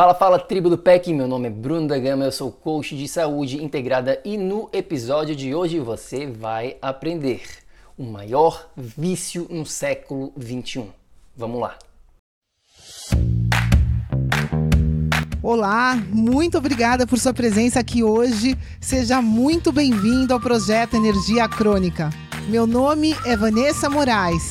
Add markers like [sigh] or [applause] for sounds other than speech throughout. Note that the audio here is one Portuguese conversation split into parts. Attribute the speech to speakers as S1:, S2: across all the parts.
S1: Fala, fala, tribo do PEC, meu nome é Bruno da Gama, eu sou coach de saúde integrada e no episódio de hoje você vai aprender o maior vício no século 21. Vamos lá.
S2: Olá, muito obrigada por sua presença aqui hoje. Seja muito bem-vindo ao projeto Energia Crônica. Meu nome é Vanessa Moraes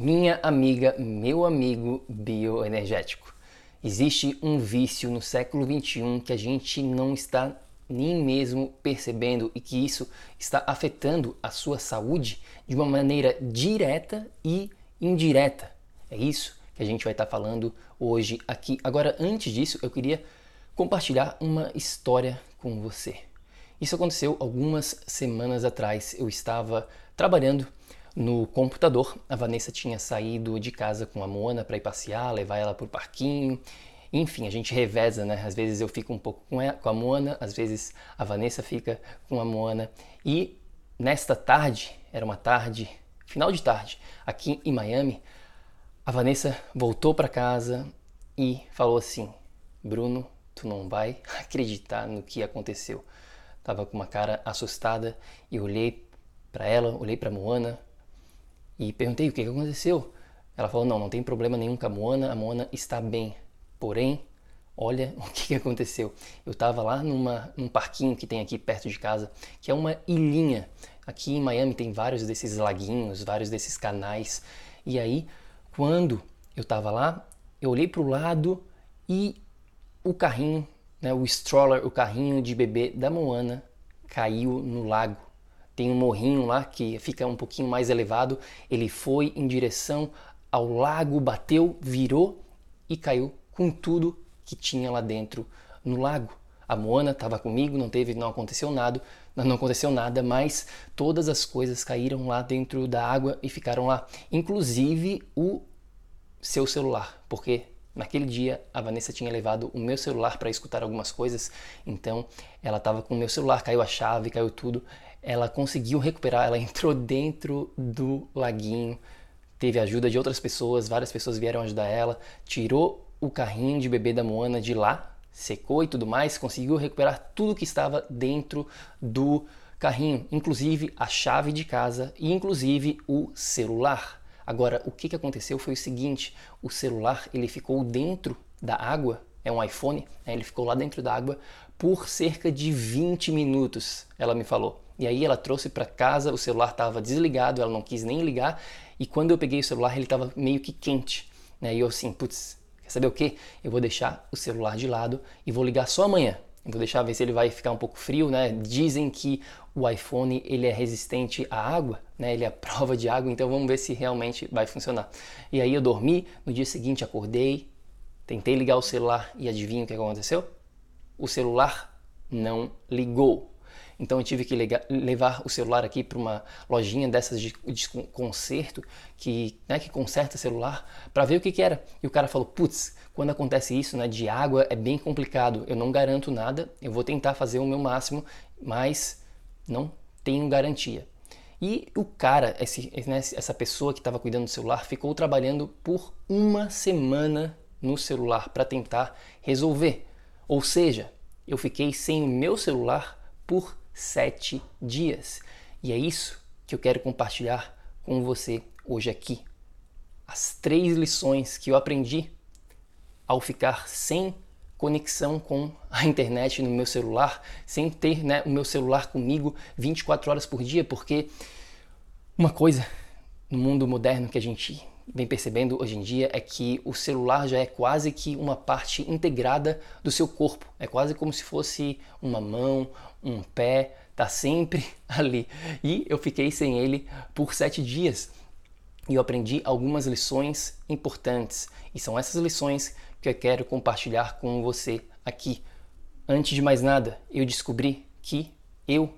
S1: Minha amiga, meu amigo bioenergético. Existe um vício no século 21 que a gente não está nem mesmo percebendo e que isso está afetando a sua saúde de uma maneira direta e indireta. É isso que a gente vai estar falando hoje aqui. Agora, antes disso, eu queria compartilhar uma história com você. Isso aconteceu algumas semanas atrás. Eu estava trabalhando no computador. A Vanessa tinha saído de casa com a Mona para ir passear, levar ela para o parquinho. Enfim, a gente reveza, né? Às vezes eu fico um pouco com, a Mona, às vezes a Vanessa fica com a Mona. E nesta tarde, era uma tarde, final de tarde, aqui em Miami, a Vanessa voltou para casa e falou assim: Bruno, tu não vai [laughs] acreditar no que aconteceu. Tava com uma cara assustada e olhei para ela, olhei para Moana, e perguntei o que, aconteceu. Ela falou: não, não tem problema nenhum com a Moana, a Moana está bem. Porém, olha [laughs] o que, que aconteceu. Eu estava lá numa, num parquinho que tem aqui perto de casa, que é uma ilhinha. Aqui em Miami tem vários desses laguinhos, vários desses canais. E aí, quando eu estava lá, eu olhei para o lado e o carrinho, né, o stroller, o carrinho de bebê da Moana caiu no lago tem um morrinho lá que fica um pouquinho mais elevado. Ele foi em direção ao lago, bateu, virou e caiu com tudo que tinha lá dentro no lago. A Moana estava comigo, não teve, não aconteceu nada, não aconteceu nada, mas todas as coisas caíram lá dentro da água e ficaram lá, inclusive o seu celular, porque Naquele dia, a Vanessa tinha levado o meu celular para escutar algumas coisas, então ela estava com o meu celular, caiu a chave, caiu tudo ela conseguiu recuperar, ela entrou dentro do laguinho, teve ajuda de outras pessoas, várias pessoas vieram ajudar ela, tirou o carrinho de bebê da Moana de lá, secou e tudo mais, conseguiu recuperar tudo que estava dentro do carrinho, inclusive a chave de casa e inclusive o celular. Agora, o que, aconteceu foi o seguinte: o celular ele ficou dentro da água, é um iPhone, né? ele ficou lá dentro da água por cerca de 20 minutos, ela me falou. E aí ela trouxe para casa, o celular estava desligado, ela não quis nem ligar. E quando eu peguei o celular, ele estava meio que quente. Né? E eu assim, putz, quer saber o que? Eu vou deixar o celular de lado e vou ligar só amanhã. Eu vou deixar ver se ele vai ficar um pouco frio, né? Dizem que o iPhone ele é resistente à água, né? Ele é [laughs] prova de água, então vamos ver se realmente vai funcionar. E aí eu dormi, no dia seguinte acordei, tentei ligar o celular e adivinha o que aconteceu? O celular não ligou. Então eu tive que levar o celular aqui para uma lojinha dessas de, de conserto que, né, que conserta celular para ver o que, que, era. E o cara falou: putz, quando acontece isso né, de água é bem complicado. Eu não garanto nada. Eu vou tentar fazer o meu máximo, mas não tenho garantia. E o cara, esse, né, essa pessoa que estava cuidando do celular, ficou trabalhando por uma semana no celular para tentar resolver. Ou seja, eu fiquei sem o meu celular por sete dias. E é isso que eu quero compartilhar com você hoje aqui. As três lições que eu aprendi ao ficar sem conexão com a internet no meu celular, sem ter né, o meu celular comigo 24 horas por dia, porque uma coisa no mundo moderno que a gente vem percebendo hoje em dia é que o celular já é quase que uma parte integrada do seu corpo. É quase como se fosse uma mão, um pé, tá sempre [laughs] ali. E eu fiquei sem ele por sete dias. E eu aprendi algumas lições importantes. E são essas lições que eu quero compartilhar com você aqui. Antes de mais nada, eu descobri que eu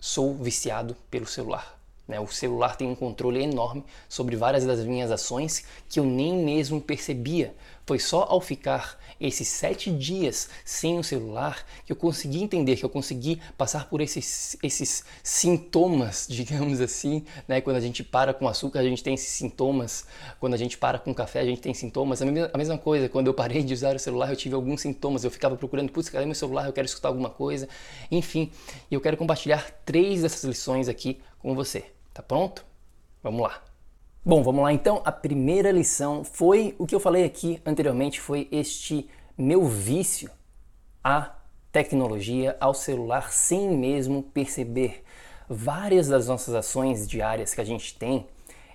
S1: sou viciado pelo celular. Né? O celular tem um controle enorme sobre várias das minhas ações que eu nem mesmo percebia. Foi só ao ficar esses sete dias sem o celular que eu consegui entender, que eu consegui passar por esses, esses sintomas, [laughs] digamos assim. Né? Quando a gente para com açúcar, a gente tem esses sintomas. Quando a gente para com café, a gente tem sintomas. A mesma, coisa, quando eu parei de usar o celular, eu tive alguns sintomas. Eu ficava procurando, putz, cadê meu celular? Eu quero escutar alguma coisa. Enfim, eu quero compartilhar três dessas lições aqui com você. Tá pronto? Vamos lá. Bom, vamos lá então. A primeira lição foi o que eu falei aqui anteriormente, foi este meu vício à tecnologia, ao celular, sem mesmo perceber. Várias das nossas ações diárias que a gente tem,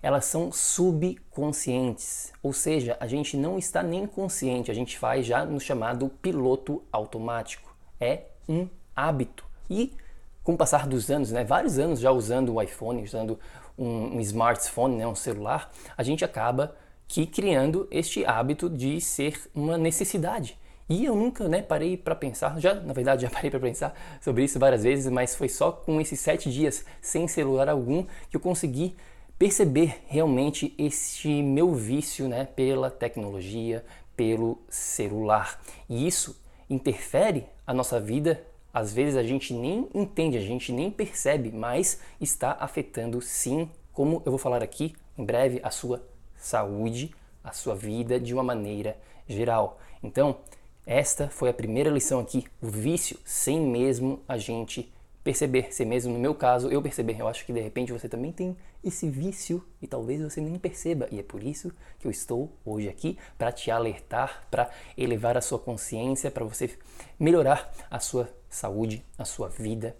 S1: elas são subconscientes, ou seja, a gente não está nem consciente, a gente faz já no chamado piloto automático. É um hábito. E com o passar dos anos, né, vários anos já usando o iPhone, usando um, um smartphone, né, um celular, a gente acaba que criando este hábito de ser uma necessidade. E eu nunca né, parei para pensar, já na verdade [laughs] já parei para pensar sobre isso várias vezes, mas foi só com esses sete dias sem celular algum que eu consegui perceber realmente este meu vício né, pela tecnologia, pelo celular. E isso interfere a nossa vida às vezes a gente nem entende, a gente nem percebe, mas está afetando sim, como eu vou falar aqui em breve, a sua saúde, a sua vida de uma maneira geral. Então, esta foi a primeira lição aqui, o vício, sem mesmo a gente perceber, se mesmo no meu caso eu perceber, eu acho que de repente você também tem esse vício e talvez você nem perceba. E é por isso que eu estou hoje aqui para te alertar, para elevar a sua consciência, para você melhorar a sua saúde, a sua vida,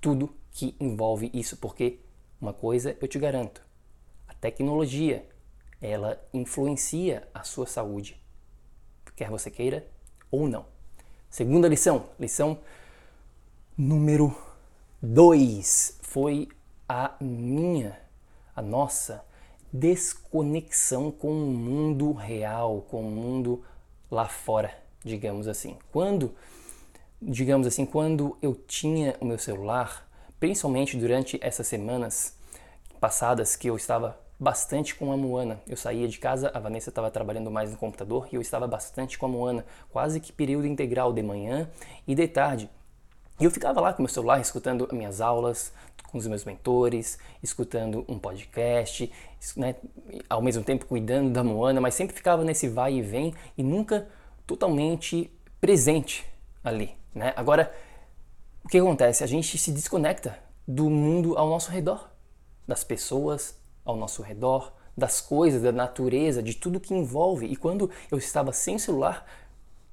S1: tudo que envolve isso, porque uma coisa eu te garanto, a tecnologia, ela influencia a sua saúde, quer você queira ou não. Segunda lição, lição número 2 foi a minha, a nossa desconexão com o mundo real, com o mundo lá fora, digamos assim. Quando, digamos assim, quando eu tinha o meu celular, principalmente durante essas semanas passadas que eu estava bastante com a Moana. Eu saía de casa, a Vanessa estava trabalhando mais no computador e eu estava bastante com a Moana, quase que período integral de manhã e de tarde. E eu ficava lá com meu celular escutando minhas aulas com os meus mentores, escutando um podcast, né, ao mesmo tempo cuidando da Moana, mas sempre ficava nesse vai e vem e nunca totalmente presente ali. Né? Agora, o que acontece? A gente se desconecta do mundo ao nosso redor, das pessoas ao nosso redor, das coisas, da natureza, de tudo que envolve. E quando eu estava sem celular,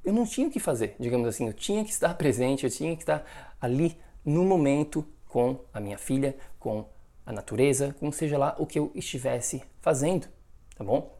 S1: eu não tinha o que fazer, digamos assim, eu tinha que estar presente, eu tinha que estar ali no momento com a minha filha, com a natureza, com seja lá o que eu estivesse fazendo, tá bom?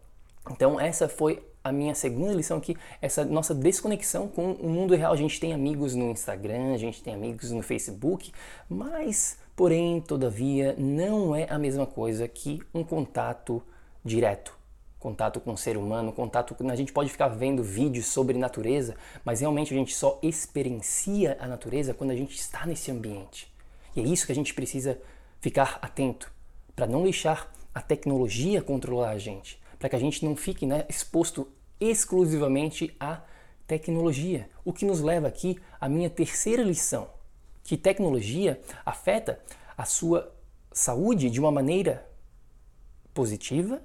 S1: Então essa foi a minha segunda lição aqui, essa nossa desconexão com o mundo real. A gente tem amigos no Instagram, a gente tem amigos no Facebook, mas, porém, todavia, não é a mesma coisa que um contato direto contato com o ser humano, contato a gente pode ficar vendo vídeos sobre natureza, mas realmente a gente só experiencia a natureza quando a gente está nesse ambiente. E é isso que a gente precisa ficar atento para não deixar a tecnologia controlar a gente, para que a gente não fique né, exposto exclusivamente à tecnologia. O que nos leva aqui à minha terceira lição, que tecnologia afeta a sua saúde de uma maneira positiva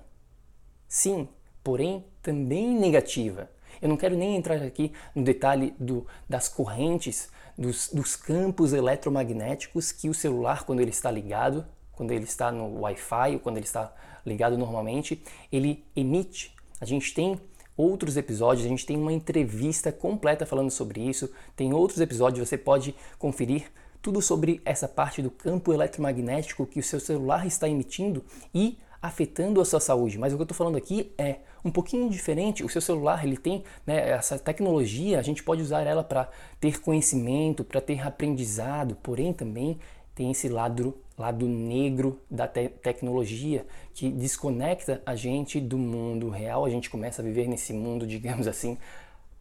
S1: Sim, porém também negativa. Eu não quero nem entrar aqui no detalhe do, das correntes, dos, dos campos eletromagnéticos que o celular, quando ele está ligado, quando ele está no Wi-Fi, ou quando ele está ligado normalmente, ele emite. A gente tem outros episódios, a gente tem uma entrevista completa falando sobre isso, tem outros episódios, você pode conferir tudo sobre essa parte do campo eletromagnético que o seu celular está emitindo e afetando a sua saúde. Mas o que eu estou falando aqui é um pouquinho diferente. O seu celular ele tem né, essa tecnologia, a gente pode usar ela para ter conhecimento, para ter aprendizado, porém também tem esse lado, lado negro da te tecnologia que desconecta a gente do mundo real. A gente começa a viver nesse mundo, [laughs] digamos assim,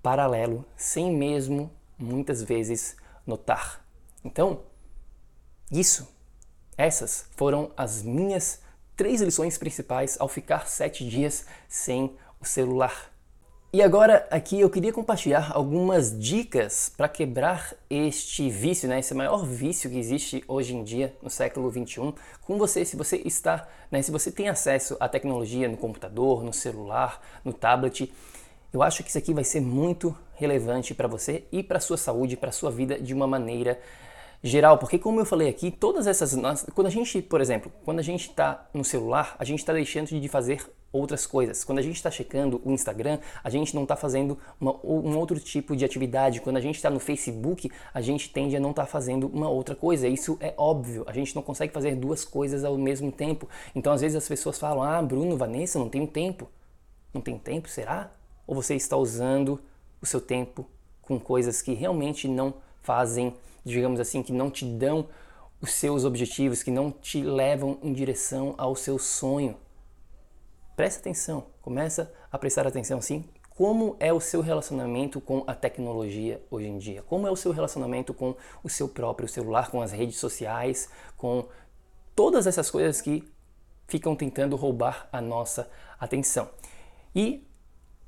S1: paralelo, sem mesmo muitas vezes notar. Então, isso, essas foram as minhas três lições principais ao ficar sete dias sem o celular. E agora aqui eu queria compartilhar algumas dicas para quebrar este vício, né, esse maior vício que existe hoje em dia no século 21, com você. Se você está, né, se você tem acesso à tecnologia no computador, no celular, no tablet, eu acho que isso aqui vai ser muito relevante para você e para sua saúde, para sua vida de uma maneira geral, porque como eu falei aqui, todas essas quando a gente, por exemplo, quando a gente está no celular, a gente está deixando de fazer outras coisas. Quando a gente está checando o Instagram, a gente não está fazendo uma, um outro tipo de atividade. Quando a gente está no Facebook, a gente tende a não estar tá fazendo uma outra coisa. Isso é óbvio. A gente não consegue fazer duas coisas ao mesmo tempo. Então, às vezes as pessoas falam: Ah, Bruno, Vanessa, não tenho tempo. Não tem tempo? Será? Ou você está usando o seu tempo com coisas que realmente não fazem digamos assim, que não te dão os seus objetivos, que não te levam em direção ao seu sonho. Presta atenção, começa a prestar atenção sim. Como é o seu relacionamento com a tecnologia hoje em dia? Como é o seu relacionamento com o seu próprio celular, com as redes sociais, com todas essas coisas que ficam tentando roubar a nossa atenção? E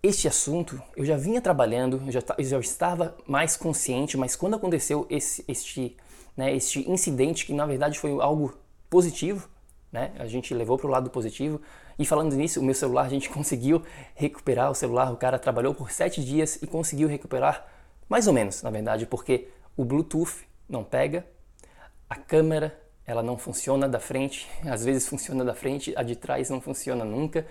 S1: este assunto eu já vinha trabalhando, eu já, eu já estava mais consciente, mas quando aconteceu esse, este, né, este incidente, que na verdade foi algo positivo, né, a gente levou para o lado positivo, e falando nisso, o meu celular, a gente [laughs] conseguiu recuperar o celular, o cara trabalhou por sete dias e conseguiu recuperar, mais ou menos, na verdade, porque o Bluetooth não pega, a câmera ela não funciona da frente, [laughs] às vezes funciona da frente, a de trás não funciona nunca.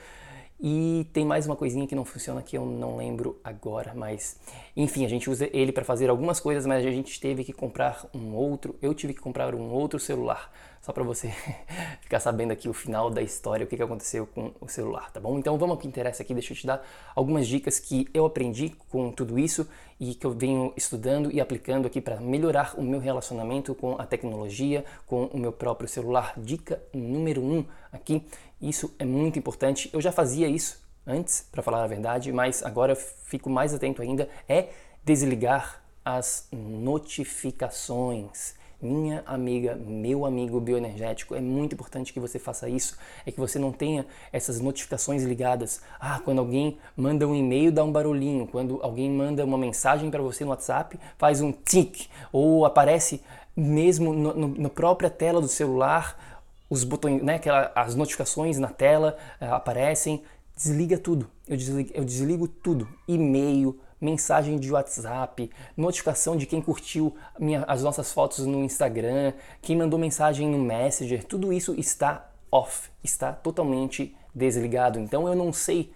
S1: E tem mais uma coisinha que não funciona que eu não lembro agora, mas enfim, a gente usa ele para fazer algumas coisas, mas a gente teve que comprar um outro, eu tive que comprar um outro celular, só para você [laughs] ficar sabendo aqui o final da história, o que, que aconteceu com o celular, tá bom? Então vamos ao que interessa aqui, deixa eu te dar algumas dicas que eu aprendi com tudo isso e que eu venho estudando e aplicando aqui para melhorar o meu relacionamento com a tecnologia, com o meu próprio celular. Dica número um aqui isso é muito importante. Eu já fazia isso antes, para falar a verdade, mas agora fico mais atento ainda é desligar as notificações. Minha amiga, meu amigo bioenergético, é muito importante que você faça isso. É que você não tenha essas notificações ligadas. Ah, quando alguém manda um e-mail, dá um barulhinho. Quando alguém manda uma mensagem para você no WhatsApp, faz um tic. Ou aparece mesmo na própria tela do celular os botões, né, aquela, as notificações na tela uh, aparecem, desliga tudo. Eu desligo, eu desligo tudo. E-mail, mensagem de WhatsApp, notificação de quem curtiu minha, as nossas fotos no Instagram, quem mandou mensagem no Messenger, tudo isso está off, está totalmente desligado. Então eu não sei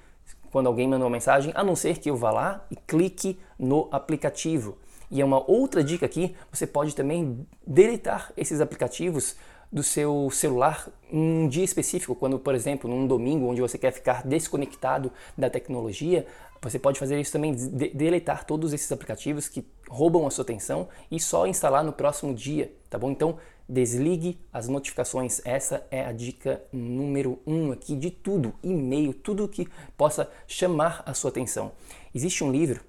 S1: quando alguém mandou uma mensagem, a não ser que eu vá lá e clique no aplicativo. E é uma outra dica aqui, você pode também deletar esses aplicativos do seu celular um dia específico, quando, por exemplo, num domingo onde você quer ficar desconectado da tecnologia, você pode fazer isso também, de deletar todos esses aplicativos que roubam a sua atenção e só instalar no próximo dia, tá bom? Então, desligue as notificações. Essa é a dica número um aqui de tudo, e-mail, tudo que possa chamar a sua atenção. Existe um livro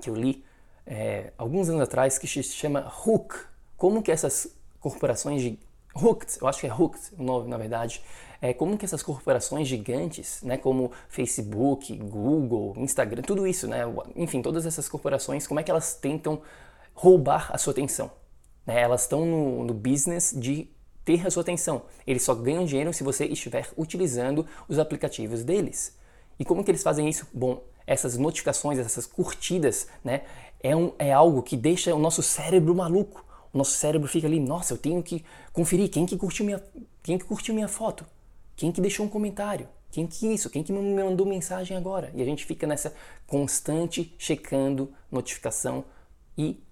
S1: que eu li é, alguns anos atrás que se chama Hook. Como que essas corporações Hooked, eu acho que é Hooked o nome na verdade, é como que essas corporações gigantes, né, como Facebook, Google, Instagram, tudo isso, né, enfim, todas essas corporações, como é que elas tentam roubar a sua atenção? Né? Elas estão no, no business de ter a sua atenção. Eles só ganham dinheiro se você estiver utilizando os aplicativos deles. E como que eles fazem isso? Bom, essas notificações, essas curtidas, né, é, um, é algo que deixa o nosso cérebro maluco. Nosso cérebro fica ali, nossa, eu tenho que conferir quem que curtiu minha, quem que curtiu minha foto, quem que deixou um comentário, quem que isso, quem que me mandou mensagem agora. E a gente fica nessa constante checando notificação e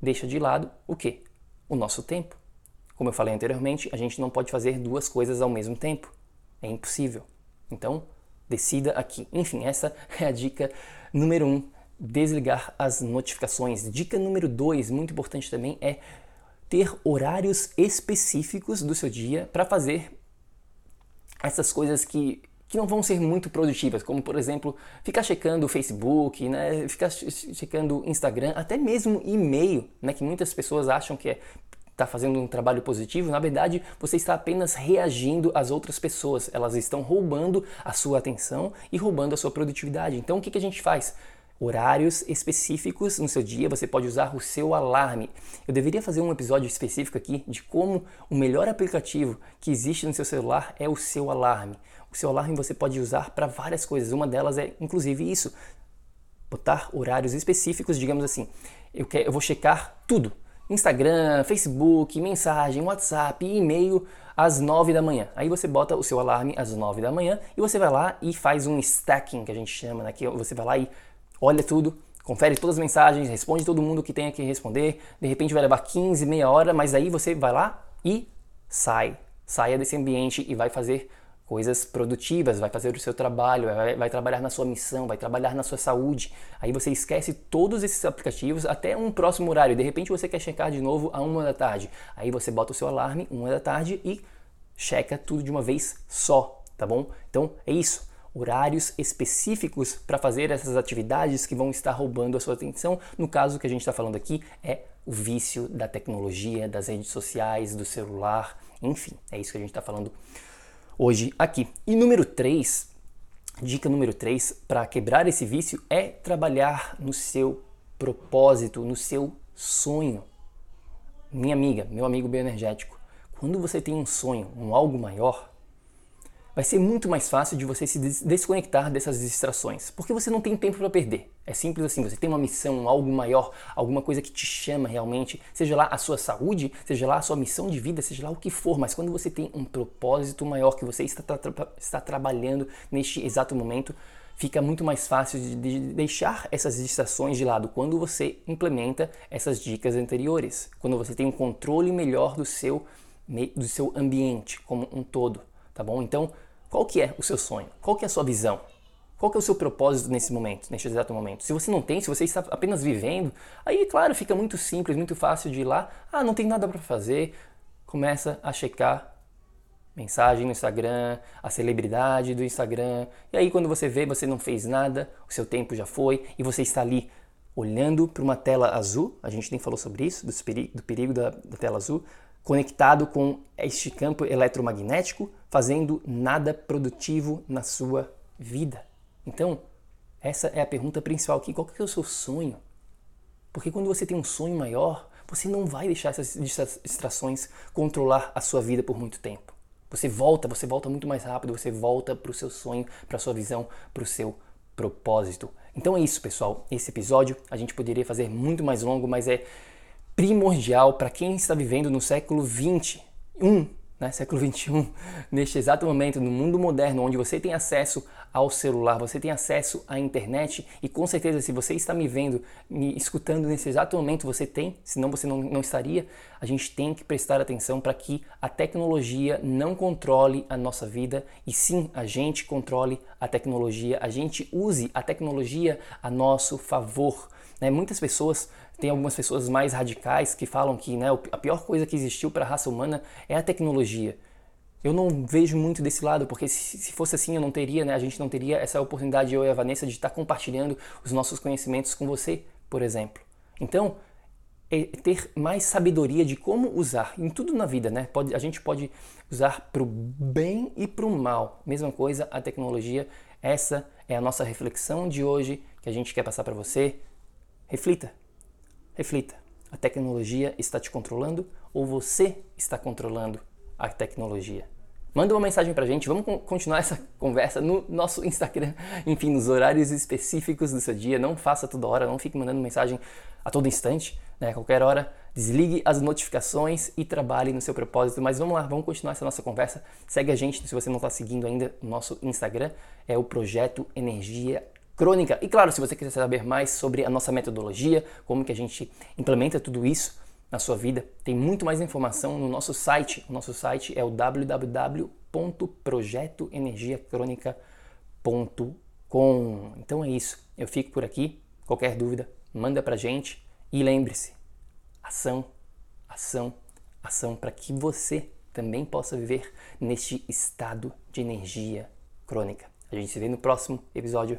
S1: deixa de lado o quê? O nosso tempo. Como eu falei anteriormente, a gente não pode fazer duas coisas ao mesmo tempo. É impossível. Então, decida aqui. Enfim, essa [laughs] é a dica número um desligar as notificações. Dica número dois, muito importante também, é ter horários específicos do seu dia para fazer essas coisas que, que não vão ser muito produtivas, como por exemplo, ficar checando o Facebook, né, ficar checando o Instagram, até mesmo e-mail, né, que muitas pessoas acham que é está fazendo um trabalho positivo, na verdade você está apenas reagindo às outras pessoas. Elas estão roubando a sua atenção e roubando a sua produtividade. Então o que, que a gente faz? Horários específicos no seu dia, você pode usar o seu alarme. Eu deveria fazer um episódio específico aqui de como o melhor aplicativo que existe no seu celular é o seu alarme. O seu alarme você pode usar para várias coisas, uma delas é inclusive isso, botar horários específicos, digamos assim. Eu, quero, eu vou checar tudo, Instagram, Facebook, mensagem, WhatsApp, e-mail às 9 da manhã. Aí você bota o seu alarme às 9 da manhã e você vai lá e faz um stacking, que a gente chama, né? que você vai lá e olha tudo, confere todas as mensagens, responde todo mundo que tenha que responder. De repente vai levar 15, meia hora, mas aí você vai lá e sai. Saia desse ambiente e vai fazer coisas produtivas, vai fazer o seu trabalho, vai, vai, trabalhar na sua missão, vai trabalhar na sua saúde. Aí você esquece todos esses aplicativos até um próximo horário. De repente você quer checar de novo a uma da tarde. Aí você bota o seu alarme uma da tarde e checa tudo de uma vez só, tá bom? Então é isso horários específicos para fazer essas atividades que vão estar roubando a sua atenção. No caso que a gente está falando aqui é o vício da tecnologia, das redes sociais, do celular, enfim, é isso que a gente está falando hoje aqui. E número 3, dica número 3 para quebrar esse vício é trabalhar no seu propósito, no seu sonho. Minha amiga, meu amigo bioenergético, quando você tem um sonho, um algo maior, vai ser muito mais fácil de você se desconectar dessas distrações, porque você não tem tempo para perder. É simples assim, você tem uma missão, algo maior, alguma coisa que te chama realmente, seja lá a sua saúde, seja lá a sua missão de vida, seja lá o que for, mas quando você tem um propósito maior que você está, tra está trabalhando neste exato momento, fica muito mais fácil de deixar essas distrações de lado quando você implementa essas dicas anteriores, quando você tem um controle melhor do seu, do seu ambiente como um todo tá bom? Então, qual que é o seu sonho? Qual que é a sua visão? Qual que é o seu propósito nesse momento, neste exato momento? Se você não tem, se você está apenas vivendo, aí, claro, fica muito simples, muito fácil de ir lá, ah, não tem nada para fazer, começa a checar mensagem no Instagram, a celebridade do Instagram, e aí quando você vê, você não fez nada, o seu tempo já foi, e você está ali olhando para uma tela azul, a gente nem falou sobre isso, do perigo, do perigo da, da tela azul, conectado com este campo eletromagnético, fazendo nada produtivo na sua vida. Então, essa é a pergunta principal aqui: qual que é o seu sonho? Porque quando você tem um sonho maior, você não vai deixar essas distrações controlar a sua vida por muito tempo. Você volta, você volta muito mais rápido, você volta para o seu sonho, para a sua visão, para o seu propósito. Então é isso, pessoal. Esse episódio a gente poderia fazer muito mais longo, mas é primordial para quem está vivendo no século 21, né, século 21, [laughs] neste exato momento, no mundo moderno, onde você tem acesso ao celular, você tem acesso à internet e com certeza se você está me vendo, me escutando nesse exato momento, você tem, senão você não, não estaria, a gente tem que prestar atenção para que a tecnologia não controle a nossa vida e sim a gente controle a tecnologia, a gente use a tecnologia a nosso favor. Né? Muitas pessoas tem algumas pessoas mais radicais que falam que né, a pior coisa que existiu para a raça humana é a tecnologia. Eu não vejo muito desse lado, porque se, fosse assim eu não teria, né, a gente não teria essa oportunidade, eu e a Vanessa, de estar compartilhando os nossos conhecimentos com você, por exemplo. Então, é ter mais sabedoria de como usar em tudo na vida, né? Pode, a gente pode usar para o bem e para o mal. Mesma coisa a tecnologia. Essa é a nossa reflexão de hoje que a gente quer passar para você. Reflita, Reflita: a tecnologia está te controlando ou você está controlando a tecnologia? Manda uma mensagem pra gente, vamos continuar essa [laughs] conversa no nosso Instagram, enfim, nos horários específicos do seu dia. Não faça toda hora, não fique mandando mensagem a todo instante, né? Qualquer hora, desligue as notificações e trabalhe no seu propósito. Mas vamos lá, vamos continuar essa nossa conversa. Segue a gente, se você não está seguindo ainda o nosso Instagram, é o Projeto Energia Crônica. E claro, se você quiser saber mais sobre a nossa metodologia, como que a gente implementa tudo isso, na sua vida. Tem muito mais informação no nosso site. O nosso site é o www.projetoenergiacronica.com. Então é isso. Eu fico por aqui. Qualquer dúvida, manda pra gente e lembre-se: ação, ação, ação para que você também possa viver neste estado de energia crônica. A gente se vê no próximo episódio.